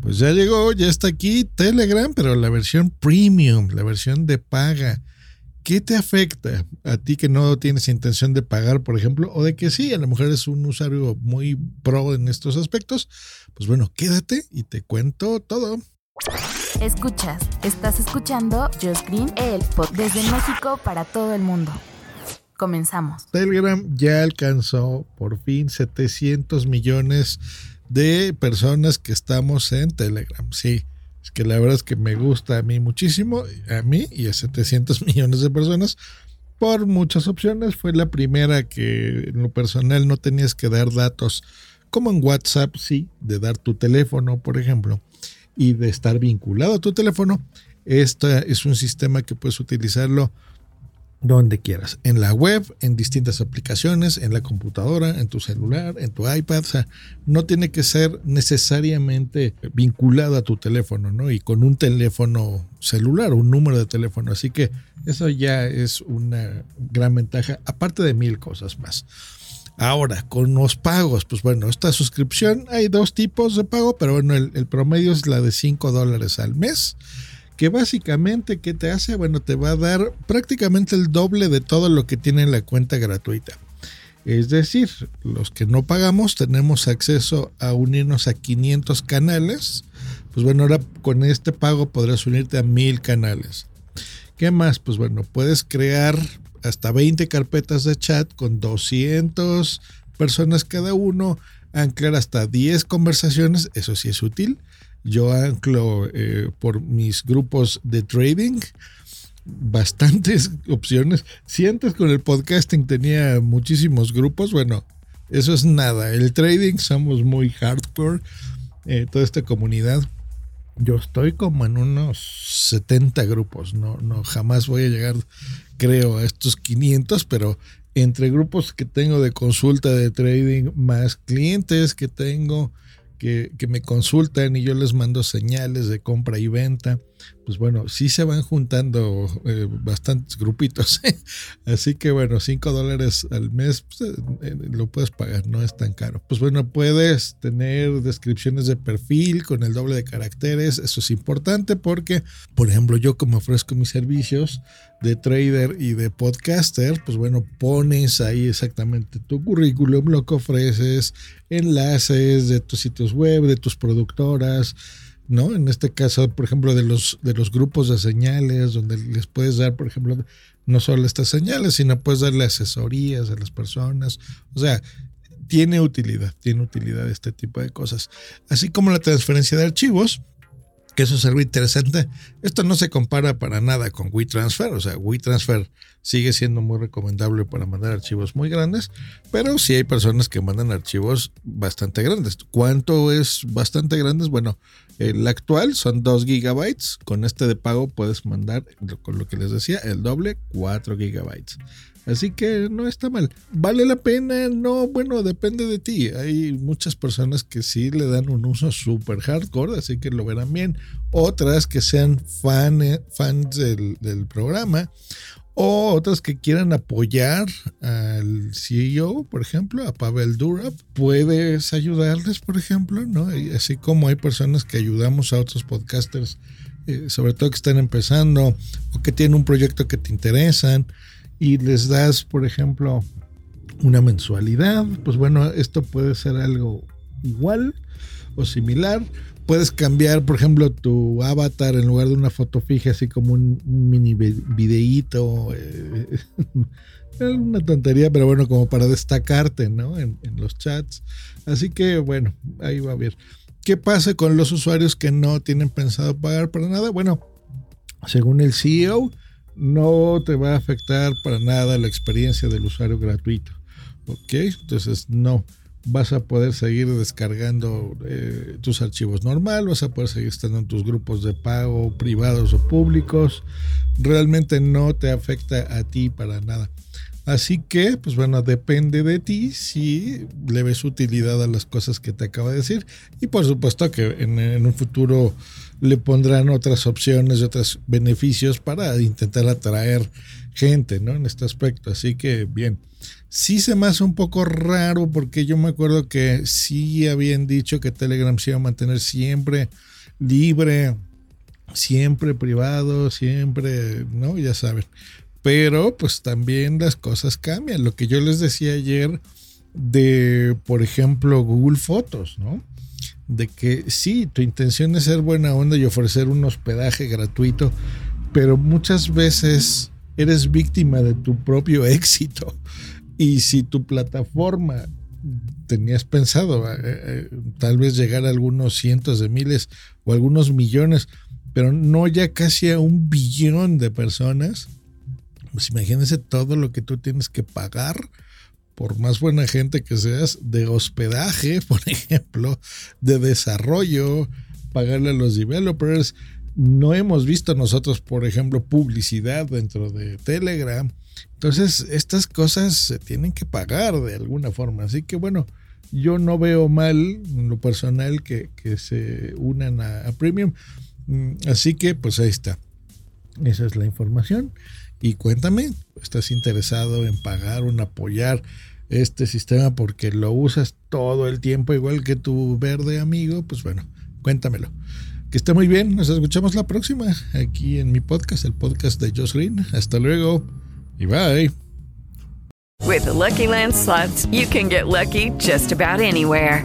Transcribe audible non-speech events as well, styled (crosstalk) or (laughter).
Pues ya llegó, ya está aquí Telegram, pero la versión premium, la versión de paga. ¿Qué te afecta a ti que no tienes intención de pagar, por ejemplo, o de que sí, a lo mejor es un usuario muy pro en estos aspectos? Pues bueno, quédate y te cuento todo. Escuchas, estás escuchando Just Green, el pod desde México para todo el mundo. Comenzamos. Telegram ya alcanzó por fin 700 millones de personas que estamos en Telegram. Sí, es que la verdad es que me gusta a mí muchísimo, a mí y a 700 (laughs) millones de personas, por muchas opciones. Fue la primera que en lo personal no tenías que dar datos, como en WhatsApp, sí, de dar tu teléfono, por ejemplo, y de estar vinculado a tu teléfono. Este es un sistema que puedes utilizarlo donde quieras, en la web, en distintas aplicaciones, en la computadora, en tu celular, en tu iPad, o sea, no tiene que ser necesariamente vinculado a tu teléfono, ¿no? Y con un teléfono celular, un número de teléfono, así que eso ya es una gran ventaja, aparte de mil cosas más. Ahora, con los pagos, pues bueno, esta suscripción hay dos tipos de pago, pero bueno, el, el promedio es la de 5 dólares al mes que básicamente, ¿qué te hace? Bueno, te va a dar prácticamente el doble de todo lo que tiene la cuenta gratuita. Es decir, los que no pagamos tenemos acceso a unirnos a 500 canales. Pues bueno, ahora con este pago podrás unirte a 1000 canales. ¿Qué más? Pues bueno, puedes crear hasta 20 carpetas de chat con 200 personas cada uno, anclar hasta 10 conversaciones, eso sí es útil yo anclo eh, por mis grupos de trading bastantes (laughs) opciones. Si antes con el podcasting tenía muchísimos grupos, bueno, eso es nada. El trading somos muy hardcore, eh, toda esta comunidad. Yo estoy como en unos 70 grupos, no, no, jamás voy a llegar, creo, a estos 500, pero entre grupos que tengo de consulta de trading, más clientes que tengo, que, me consultan y yo les mando señales de compra y venta, pues bueno, sí se van juntando eh, bastantes grupitos. (laughs) Así que bueno, 5 dólares al mes pues, eh, eh, lo puedes pagar, no es tan caro. Pues bueno, puedes tener descripciones de perfil con el doble de caracteres. Eso es importante porque, por ejemplo, yo como ofrezco mis servicios de trader y de podcaster, pues bueno, pones ahí exactamente tu currículum, lo que ofreces, enlaces de tus sitios web, de tus productoras, ¿no? En este caso, por ejemplo, de los, de los grupos de señales, donde les puedes dar, por ejemplo, no solo estas señales, sino puedes darle asesorías a las personas. O sea, tiene utilidad, tiene utilidad este tipo de cosas. Así como la transferencia de archivos, que eso es algo interesante. Esto no se compara para nada con WeTransfer, o sea, WeTransfer sigue siendo muy recomendable para mandar archivos muy grandes, pero sí hay personas que mandan archivos bastante grandes. ¿Cuánto es bastante grandes? Bueno, el actual son 2 gigabytes, con este de pago puedes mandar, con lo que les decía, el doble, 4 gigabytes. Así que no está mal. ¿Vale la pena? No, bueno, depende de ti. Hay muchas personas que sí le dan un uso súper hardcore, así que lo verán bien. Otras que sean fan, fans del, programa o otras que quieran apoyar al CEO, por ejemplo, a Pavel Durov, puedes ayudarles, por ejemplo, ¿no? así como hay personas que ayudamos a otros podcasters, eh, sobre todo que están empezando o que tienen un proyecto que te interesan y les das, por ejemplo, una mensualidad, pues bueno, esto puede ser algo igual o similar. Puedes cambiar, por ejemplo, tu avatar en lugar de una foto fija, así como un, mini videíto. Eh, (laughs) una tontería, pero bueno, como para destacarte, ¿no? En, en, los chats. Así que, bueno, ahí va a ver. ¿Qué pasa con los usuarios que no tienen pensado pagar para nada? Bueno, según el CEO, no te va a afectar para nada la experiencia del usuario gratuito. ¿Ok? Entonces, no. vas a poder seguir descargando eh, tus archivos normal, vas a poder seguir estando en tus grupos de pago privados o públicos. Realmente no te afecta a ti para nada. Así que, pues bueno, depende de ti si le ves utilidad a las cosas que te acabo de decir. Y por supuesto que en un futuro le pondrán otras opciones y otros beneficios para intentar atraer gente, ¿no? En este aspecto. Así que, bien sí se me hace un poco raro porque yo me acuerdo que sí habían dicho que Telegram se iba a mantener siempre libre, siempre privado, siempre, ¿no? Ya saben. Pero pues también las cosas cambian. Lo que yo les decía ayer de, por ejemplo, Google Fotos, ¿no? De que sí, tu intención es ser buena onda y ofrecer un hospedaje gratuito, pero muchas veces eres víctima de tu propio (laughs) éxito. Y si tu plataforma tenías pensado eh, eh, tal vez llegar a algunos cientos de miles o algunos millones, pero no ya casi a un billón de personas, pues imagínense todo lo que tú tienes que pagar por más buena gente que seas, de hospedaje, (laughs) por ejemplo, de desarrollo, pagarle a los developers. No hemos visto nosotros, por ejemplo, publicidad dentro de Telegram entonces, estas cosas se tienen que pagar de alguna forma. Así que bueno, yo no veo mal en lo personal que, se unan a, Premium. Mm, así que pues ahí está. Esa es la información. Y cuéntame, ¿estás interesado en pagar o en apoyar este sistema porque lo usas todo el tiempo igual que tu verde amigo? Pues bueno, cuéntamelo. Que esté muy bien, nos escuchamos la próxima aquí en mi podcast, el podcast de Josh Green. Hasta luego. Bye. With Lucky Land slots, you can get lucky just about anywhere.